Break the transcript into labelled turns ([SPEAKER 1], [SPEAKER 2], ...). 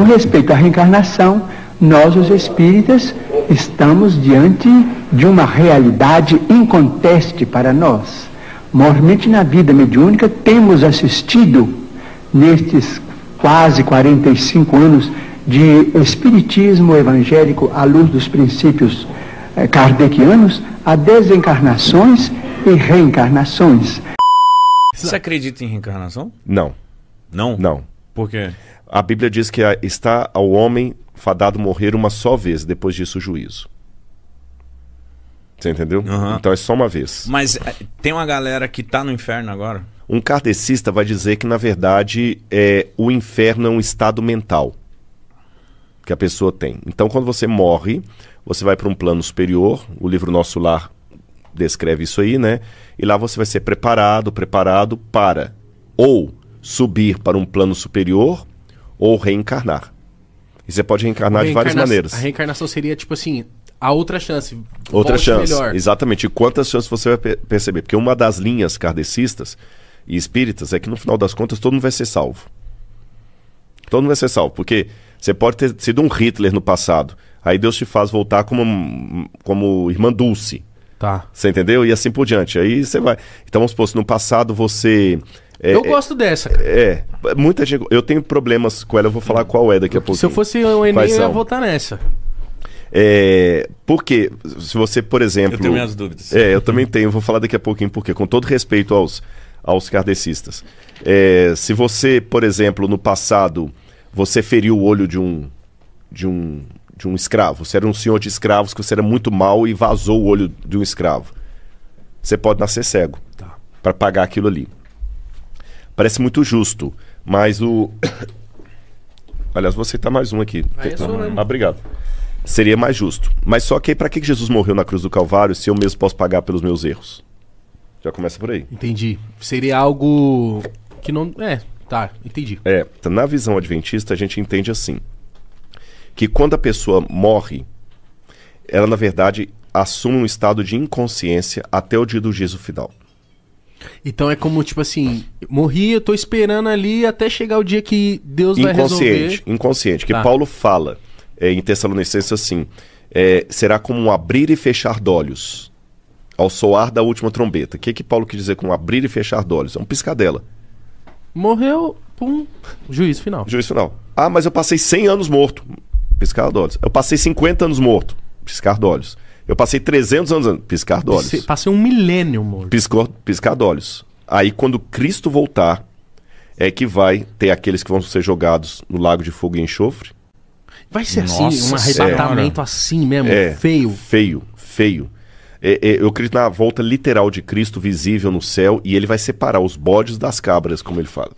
[SPEAKER 1] Com respeito à reencarnação, nós, os espíritas, estamos diante de uma realidade inconteste para nós. Mormente na vida mediúnica, temos assistido, nestes quase 45 anos de espiritismo evangélico à luz dos princípios eh, kardecianos, a desencarnações e reencarnações.
[SPEAKER 2] Você acredita em reencarnação?
[SPEAKER 3] Não,
[SPEAKER 2] Não?
[SPEAKER 3] não.
[SPEAKER 2] Por quê?
[SPEAKER 3] A Bíblia diz que está ao homem fadado morrer uma só vez, depois disso o juízo. Você entendeu?
[SPEAKER 2] Aham.
[SPEAKER 3] Então é só uma vez.
[SPEAKER 2] Mas eh, tem uma galera que tá no inferno agora?
[SPEAKER 3] Um kardecista vai dizer que, na verdade, é, o inferno é um estado mental que a pessoa tem. Então, quando você morre, você vai para um plano superior. O livro Nosso Lar descreve isso aí, né? E lá você vai ser preparado, preparado para ou subir para um plano superior ou reencarnar. E você pode reencarnar de várias maneiras.
[SPEAKER 4] A reencarnação seria, tipo assim, a outra chance.
[SPEAKER 3] Outra chance.
[SPEAKER 4] Melhor.
[SPEAKER 3] Exatamente. E quantas chances você vai pe- perceber? Porque uma das linhas kardecistas e espíritas é que no final das contas todo mundo vai ser salvo. Todo mundo vai ser salvo. Porque você pode ter sido um Hitler no passado. Aí Deus te faz voltar como, como irmã Dulce.
[SPEAKER 4] Tá.
[SPEAKER 3] Você entendeu? E assim por diante. Aí você vai. Então vamos supor, se no passado você. É,
[SPEAKER 4] eu
[SPEAKER 3] é-
[SPEAKER 4] gosto dessa, cara.
[SPEAKER 3] É, muita gente. Eu tenho problemas com ela, eu vou falar qual é daqui a pouco.
[SPEAKER 4] Se eu fosse o Enem,
[SPEAKER 3] Quais
[SPEAKER 4] eu ia
[SPEAKER 3] são?
[SPEAKER 4] votar nessa.
[SPEAKER 3] É, porque, se você, por exemplo.
[SPEAKER 2] Eu tenho minhas dúvidas.
[SPEAKER 3] É, eu também tenho, vou falar daqui a pouquinho, porque, com todo respeito aos, aos kardecistas. É, se você, por exemplo, no passado, você feriu o olho de um, de um, de um escravo, você era um senhor de escravos que você era muito mal e vazou o olho de um escravo. Você pode nascer cego
[SPEAKER 4] Tá.
[SPEAKER 3] para pagar aquilo ali. Parece muito justo, mas o. Aliás, vou aceitar mais um aqui.
[SPEAKER 4] Aí é sua mesmo.
[SPEAKER 3] Ah, obrigado. Seria mais justo. Mas só que para que Jesus morreu na cruz do Calvário se eu mesmo posso pagar pelos meus erros? Já começa por aí.
[SPEAKER 4] Entendi. Seria algo que não. É, tá, entendi.
[SPEAKER 3] É, então, na visão adventista a gente entende assim: que quando a pessoa morre, ela na verdade assume um estado de inconsciência até o dia do juízo final.
[SPEAKER 4] Então é como, tipo assim, morri, eu tô esperando ali até chegar o dia que Deus vai
[SPEAKER 3] inconsciente,
[SPEAKER 4] resolver.
[SPEAKER 3] inconsciente. Que
[SPEAKER 4] Tá.
[SPEAKER 3] Paulo fala é, em Tessalonicenses assim: é, será como um abrir e fechar de olhos ao soar da última trombeta. O que que Paulo quer dizer com abrir e fechar de olhos? É um piscadela.
[SPEAKER 4] Morreu, pum, juízo final.
[SPEAKER 3] Juiz final. Ah, mas eu passei 100 anos morto. Piscar de olhos. Eu passei 50 anos morto. Piscar de olhos. Eu passei 300 anos. Piscar de olhos.
[SPEAKER 4] Passei um milênio, morto.
[SPEAKER 3] Piscou, piscar de olhos. Aí quando Cristo voltar, é que vai ter aqueles que vão ser jogados no lago de fogo e enxofre.
[SPEAKER 4] Vai ser
[SPEAKER 2] Nossa
[SPEAKER 4] assim, um
[SPEAKER 2] Senhora.
[SPEAKER 4] arrebatamento assim mesmo,
[SPEAKER 3] É.
[SPEAKER 4] feio.
[SPEAKER 3] Feio, feio. É, é, eu acredito na volta literal de Cristo visível no céu e ele vai separar os bodes das cabras, como ele fala.